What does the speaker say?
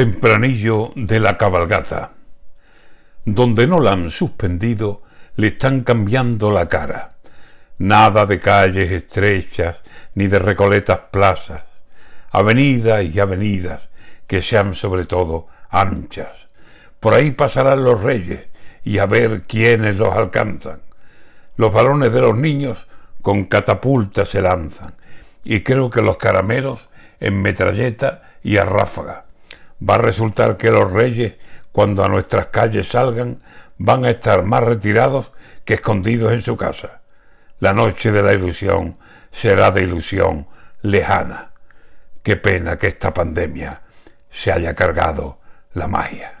Tempranillo de la cabalgata. Donde no la han suspendido, le están cambiando la cara. Nada de calles estrechas ni de recoletas plazas. Avenidas y avenidas que sean sobre todo anchas. Por ahí pasarán los reyes y a ver quiénes los alcanzan. Los balones de los niños con catapultas se lanzan y creo que los caramelos en metralleta y a ráfaga va a resultar que los reyes, cuando a nuestras calles salgan, van a estar más retirados que escondidos en su casa. La noche de la ilusión será de ilusión lejana. Qué pena que esta pandemia se haya cargado la magia.